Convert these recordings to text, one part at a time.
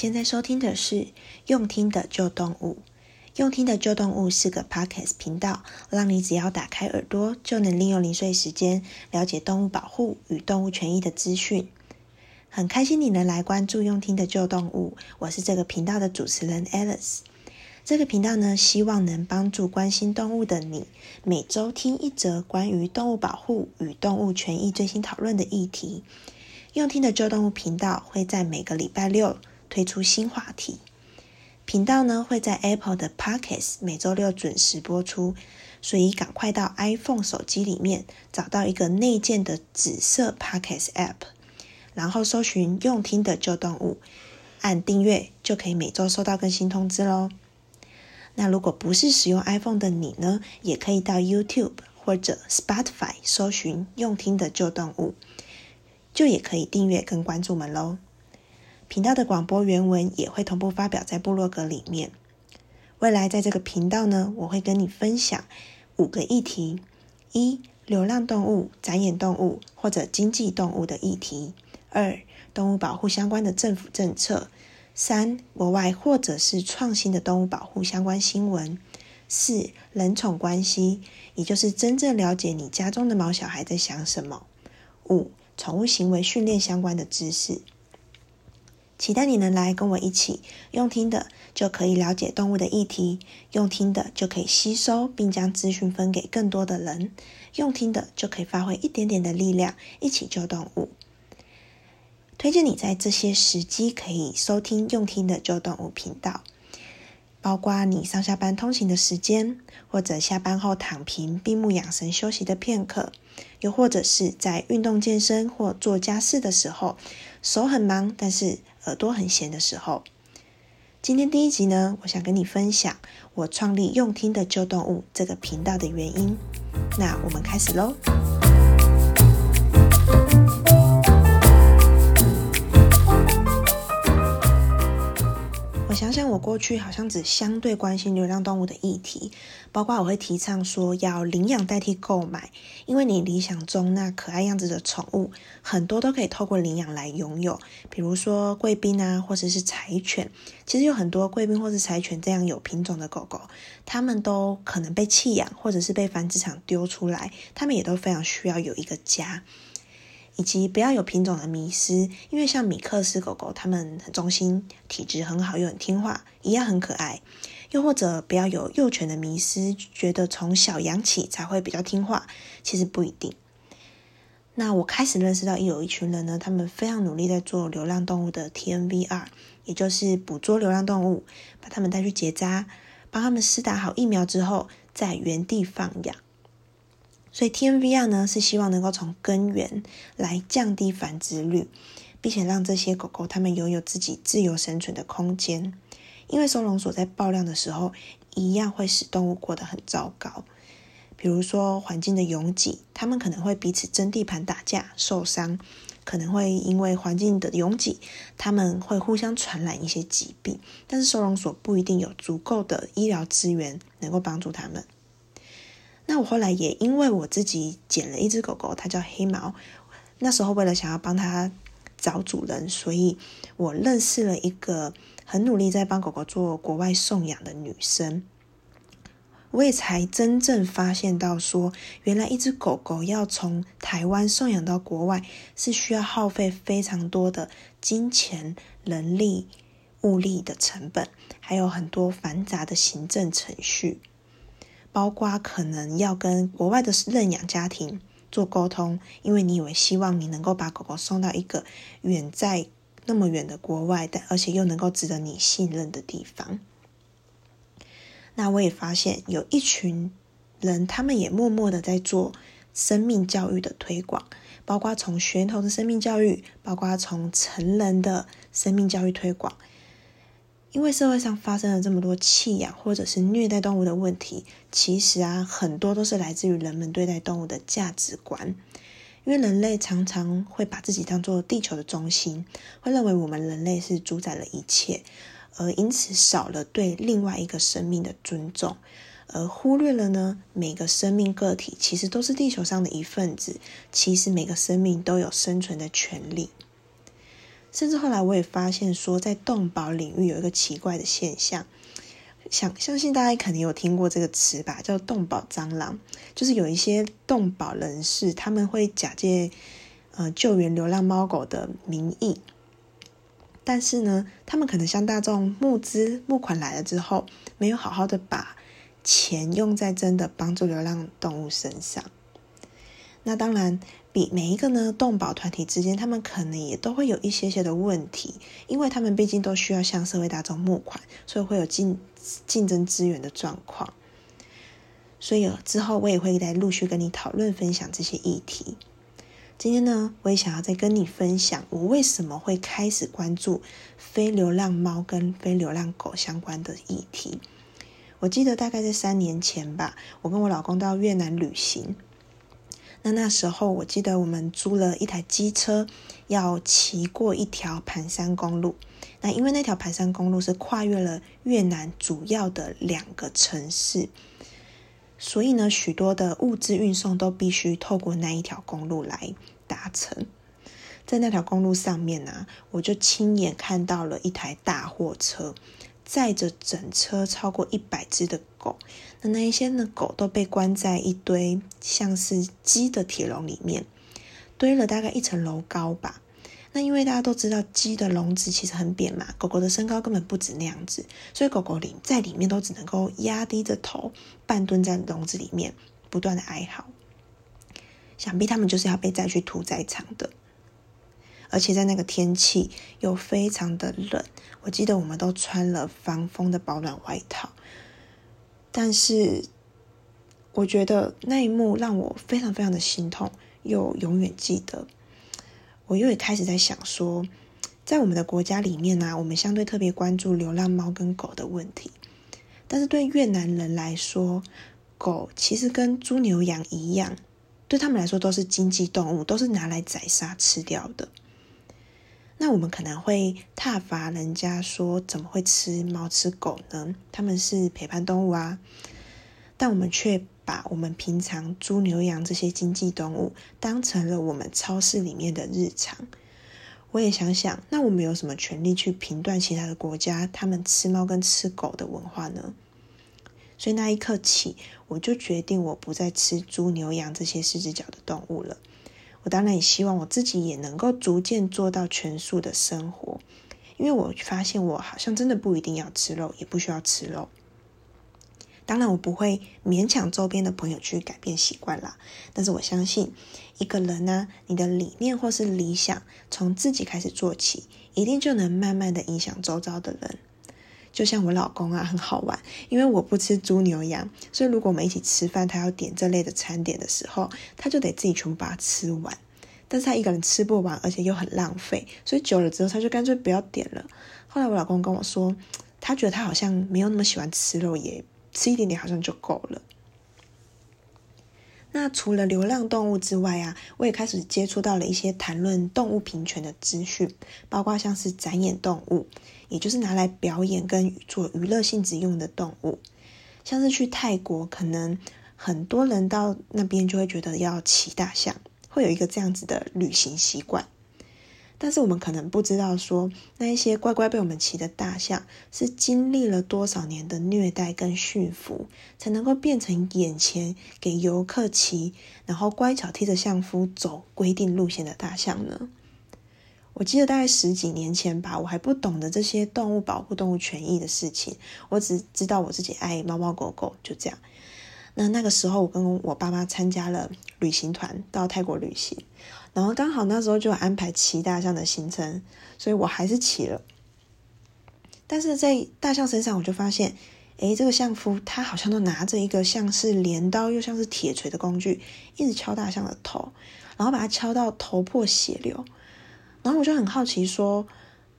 现在收听的是用听的旧动物。用听的旧动物是个 podcast 频道，让你只要打开耳朵，就能利用零碎时间了解动物保护与动物权益的资讯。很开心你能来关注用听的旧动物，我是这个频道的主持人 Alice。这个频道呢，希望能帮助关心动物的你，每周听一则关于动物保护与动物权益最新讨论的议题。用听的旧动物频道会在每个礼拜六推出新话题。频道呢会在 Apple 的 Podcast 每周六准时播出，所以赶快到 iPhone 手机里面找到一个内建的紫色 Podcast App，然后搜寻用听的旧动物，按订阅就可以每周收到更新通知喽。那如果不是使用 iPhone 的你呢，也可以到 YouTube 或者 Spotify 搜寻用听的旧动物。就也可以订阅跟关注们喽。频道的广播原文也会同步发表在部落格里面。未来在这个频道呢，我会跟你分享五个议题：一、流浪动物、展演动物或者经济动物的议题；二、动物保护相关的政府政策；三、国外或者是创新的动物保护相关新闻；四、人宠关系，也就是真正了解你家中的毛小孩在想什么；五、宠物行为训练相关的知识，期待你能来跟我一起用听的，就可以了解动物的议题；用听的就可以吸收，并将资讯分给更多的人；用听的就可以发挥一点点的力量，一起救动物。推荐你在这些时机可以收听用听的旧动物频道。包括你上下班通勤的时间，或者下班后躺平闭目养神休息的片刻，又或者是在运动健身或做家事的时候，手很忙但是耳朵很闲的时候。今天第一集呢，我想跟你分享我创立用听的旧动物这个频道的原因。那我们开始喽。我想想，我过去好像只相对关心流浪动物的议题，包括我会提倡说要领养代替购买，因为你理想中那可爱样子的宠物，很多都可以透过领养来拥有，比如说贵宾啊，或者是柴犬。其实有很多贵宾或是柴犬这样有品种的狗狗，它们都可能被弃养，或者是被繁殖场丢出来，它们也都非常需要有一个家。以及不要有品种的迷思，因为像米克斯狗狗，它们很忠心，体质很好，又很听话，一样很可爱。又或者不要有幼犬的迷失，觉得从小养起才会比较听话，其实不一定。那我开始认识到，有一群人呢，他们非常努力在做流浪动物的 TNVR，也就是捕捉流浪动物，把他们带去结扎，帮他们施打好疫苗之后，在原地放养。所以 TNVR 呢，是希望能够从根源来降低繁殖率，并且让这些狗狗它们拥有自己自由生存的空间。因为收容所在爆量的时候，一样会使动物过得很糟糕。比如说环境的拥挤，它们可能会彼此争地盘打架受伤，可能会因为环境的拥挤，它们会互相传染一些疾病。但是收容所不一定有足够的医疗资源能够帮助它们。那我后来也因为我自己捡了一只狗狗，它叫黑毛。那时候为了想要帮它找主人，所以我认识了一个很努力在帮狗狗做国外送养的女生。我也才真正发现到说，原来一只狗狗要从台湾送养到国外，是需要耗费非常多的金钱、人力、物力的成本，还有很多繁杂的行政程序。包括可能要跟国外的认养家庭做沟通，因为你以为希望你能够把狗狗送到一个远在那么远的国外，但而且又能够值得你信任的地方。那我也发现有一群人，他们也默默的在做生命教育的推广，包括从学童的生命教育，包括从成人的生命教育推广。因为社会上发生了这么多弃养或者是虐待动物的问题，其实啊，很多都是来自于人们对待动物的价值观。因为人类常常会把自己当做地球的中心，会认为我们人类是主宰了一切，而因此少了对另外一个生命的尊重，而忽略了呢，每个生命个体其实都是地球上的一份子，其实每个生命都有生存的权利。甚至后来我也发现说，在动保领域有一个奇怪的现象，想相信大家肯定有听过这个词吧，叫“动保蟑螂”，就是有一些动保人士，他们会假借呃救援流浪猫狗的名义。但是呢，他们可能向大众募资募款来了之后，没有好好的把钱用在真的帮助流浪动物身上。那当然，比每一个呢动保团体之间，他们可能也都会有一些些的问题，因为他们毕竟都需要向社会大众募款，所以会有竞竞争资源的状况。所以之后我也会来陆续跟你讨论分享这些议题。今天呢，我也想要再跟你分享，我为什么会开始关注非流浪猫跟非流浪狗相关的议题。我记得大概在三年前吧，我跟我老公到越南旅行。那那时候，我记得我们租了一台机车，要骑过一条盘山公路。那因为那条盘山公路是跨越了越南主要的两个城市。所以呢，许多的物资运送都必须透过那一条公路来达成。在那条公路上面呢，我就亲眼看到了一台大货车，载着整车超过一百只的狗。那那一些的狗都被关在一堆像是鸡的铁笼里面，堆了大概一层楼高吧。那因为大家都知道鸡的笼子其实很扁嘛，狗狗的身高根本不止那样子，所以狗狗里在里面都只能够压低着头，半蹲在笼子里面，不断的哀嚎。想必他们就是要被载去屠宰场的，而且在那个天气又非常的冷，我记得我们都穿了防风的保暖外套，但是我觉得那一幕让我非常非常的心痛，又永远记得。我又也开始在想说，在我们的国家里面呢、啊，我们相对特别关注流浪猫跟狗的问题。但是对越南人来说，狗其实跟猪牛羊一样，对他们来说都是经济动物，都是拿来宰杀吃掉的。那我们可能会挞伐人家说，怎么会吃猫吃狗呢？他们是陪伴动物啊。但我们却把我们平常猪牛羊这些经济动物当成了我们超市里面的日常。我也想想，那我们有什么权利去评断其他的国家他们吃猫跟吃狗的文化呢？所以那一刻起，我就决定我不再吃猪牛羊这些四只脚的动物了。我当然也希望我自己也能够逐渐做到全素的生活，因为我发现我好像真的不一定要吃肉，也不需要吃肉。当然，我不会勉强周边的朋友去改变习惯啦。但是我相信，一个人呢、你的理念或是理想，从自己开始做起，一定就能慢慢的影响周遭的人。就像我老公啊，很好玩，因为我不吃猪牛羊，所以如果我们一起吃饭，他要点这类的餐点的时候，他就得自己全部把它吃完。但是他一个人吃不完，而且又很浪费，所以久了之后，他就干脆不要点了。后来我老公跟我说，他觉得他好像没有那么喜欢吃肉也。吃一点点好像就够了。那除了流浪动物之外啊，我也开始接触到了一些谈论动物平权的资讯，包括像是展演动物，也就是拿来表演跟做娱乐性质用的动物。像是去泰国，可能很多人到那边就会觉得要骑大象，会有一个这样子的旅行习惯。但是我们可能不知道说，那一些乖乖被我们骑的大象，是经历了多少年的虐待跟驯服，才能够变成眼前给游客骑，然后乖巧踢着相夫走规定路线的大象呢？我记得大概十几年前吧，我还不懂得这些动物保护、动物权益的事情，我只知道我自己爱猫猫狗狗，就这样。那那个时候，我跟我爸妈参加了旅行团到泰国旅行。然后刚好那时候就安排骑大象的行程，所以我还是骑了。但是在大象身上，我就发现，诶，这个相夫他好像都拿着一个像是镰刀又像是铁锤的工具，一直敲大象的头，然后把它敲到头破血流。然后我就很好奇说，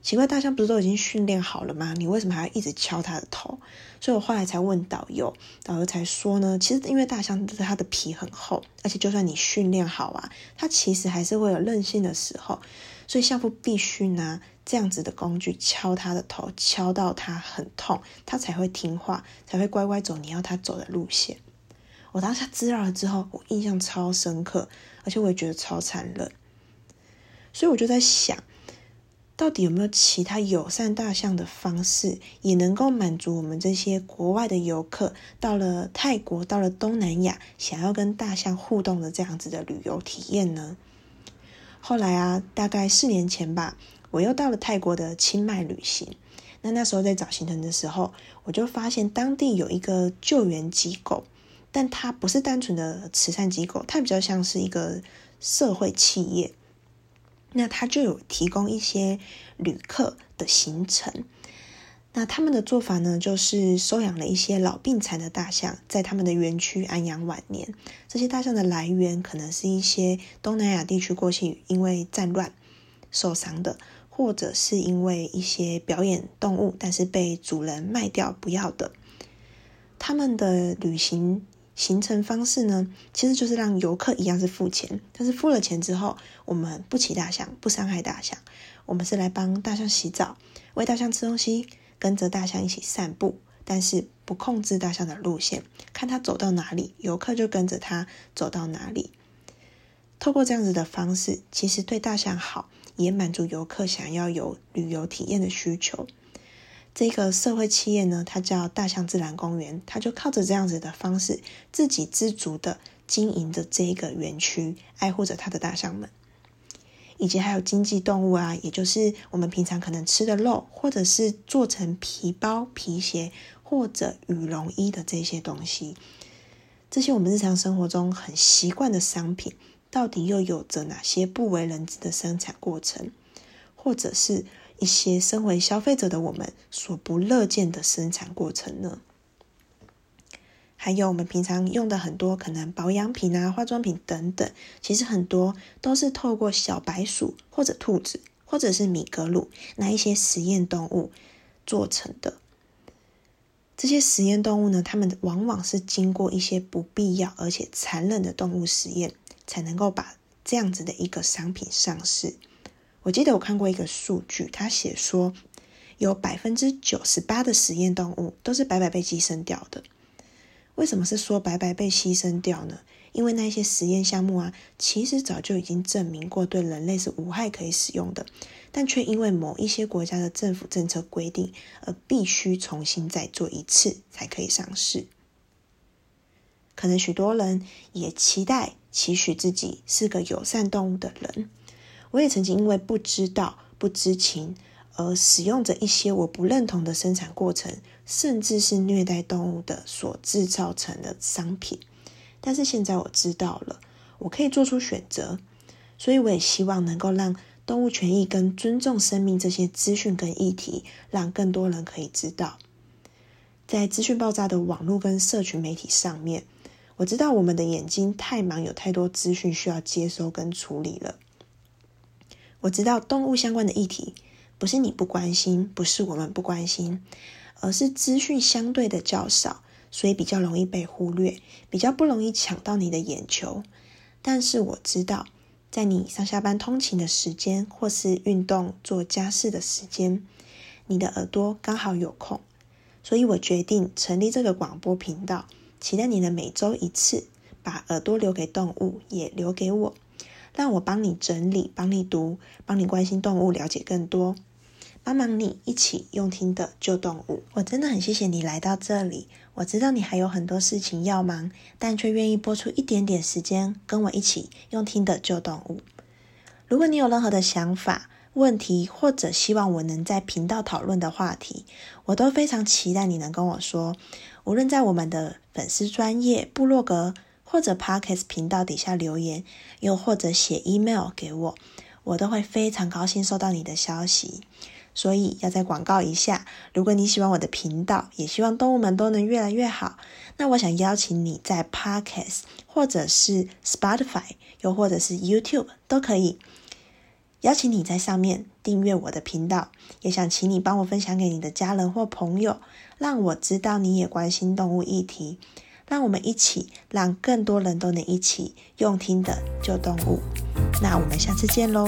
奇怪，大象不是都已经训练好了吗？你为什么还要一直敲它的头？所以我后来才问导游，导游才说呢，其实因为大象它的皮很厚，而且就算你训练好啊，它其实还是会有任性的时候，所以相夫必须拿这样子的工具敲它的头，敲到它很痛，它才会听话，才会乖乖走你要它走的路线。我当下知道了之后，我印象超深刻，而且我也觉得超残忍，所以我就在想。到底有没有其他友善大象的方式，也能够满足我们这些国外的游客到了泰国、到了东南亚，想要跟大象互动的这样子的旅游体验呢？后来啊，大概四年前吧，我又到了泰国的清迈旅行。那那时候在找行程的时候，我就发现当地有一个救援机构，但它不是单纯的慈善机构，它比较像是一个社会企业。那它就有提供一些旅客的行程。那他们的做法呢，就是收养了一些老病残的大象，在他们的园区安养晚年。这些大象的来源可能是一些东南亚地区过去因为战乱受伤的。或者是因为一些表演动物，但是被主人卖掉不要的，他们的旅行行程方式呢，其实就是让游客一样是付钱，但是付了钱之后，我们不骑大象，不伤害大象，我们是来帮大象洗澡，喂大象吃东西，跟着大象一起散步，但是不控制大象的路线，看它走到哪里，游客就跟着它走到哪里。透过这样子的方式，其实对大象好。也满足游客想要有旅游体验的需求。这个社会企业呢，它叫大象自然公园，它就靠着这样子的方式，自给自足的经营着这个园区，爱护着它的大象们，以及还有经济动物啊，也就是我们平常可能吃的肉，或者是做成皮包、皮鞋或者羽绒衣的这些东西，这些我们日常生活中很习惯的商品。到底又有着哪些不为人知的生产过程，或者是一些身为消费者的我们所不乐见的生产过程呢？还有我们平常用的很多可能保养品啊、化妆品等等，其实很多都是透过小白鼠或者兔子，或者是米格鲁那一些实验动物做成的。这些实验动物呢，它们往往是经过一些不必要而且残忍的动物实验。才能够把这样子的一个商品上市。我记得我看过一个数据，他写说有百分之九十八的实验动物都是白白被牺牲掉的。为什么是说白白被牺牲掉呢？因为那些实验项目啊，其实早就已经证明过对人类是无害可以使用的，但却因为某一些国家的政府政策规定，而必须重新再做一次才可以上市。可能许多人也期待。期许自己是个友善动物的人，我也曾经因为不知道、不知情而使用着一些我不认同的生产过程，甚至是虐待动物的所制造成的商品。但是现在我知道了，我可以做出选择，所以我也希望能够让动物权益跟尊重生命这些资讯跟议题，让更多人可以知道。在资讯爆炸的网络跟社群媒体上面。我知道我们的眼睛太忙，有太多资讯需要接收跟处理了。我知道动物相关的议题不是你不关心，不是我们不关心，而是资讯相对的较少，所以比较容易被忽略，比较不容易抢到你的眼球。但是我知道，在你上下班通勤的时间，或是运动做家事的时间，你的耳朵刚好有空，所以我决定成立这个广播频道。期待你的每周一次，把耳朵留给动物，也留给我，让我帮你整理，帮你读，帮你关心动物，了解更多，帮忙你一起用听的救动物。我真的很谢谢你来到这里，我知道你还有很多事情要忙，但却愿意拨出一点点时间跟我一起用听的救动物。如果你有任何的想法、问题，或者希望我能在频道讨论的话题，我都非常期待你能跟我说。无论在我们的粉丝专业部落格或者 Podcast 频道底下留言，又或者写 email 给我，我都会非常高兴收到你的消息。所以要再广告一下，如果你喜欢我的频道，也希望动物们都能越来越好，那我想邀请你在 Podcast 或者是 Spotify，又或者是 YouTube 都可以。邀请你在上面订阅我的频道，也想请你帮我分享给你的家人或朋友，让我知道你也关心动物议题，让我们一起，让更多人都能一起用听的救动物。那我们下次见喽。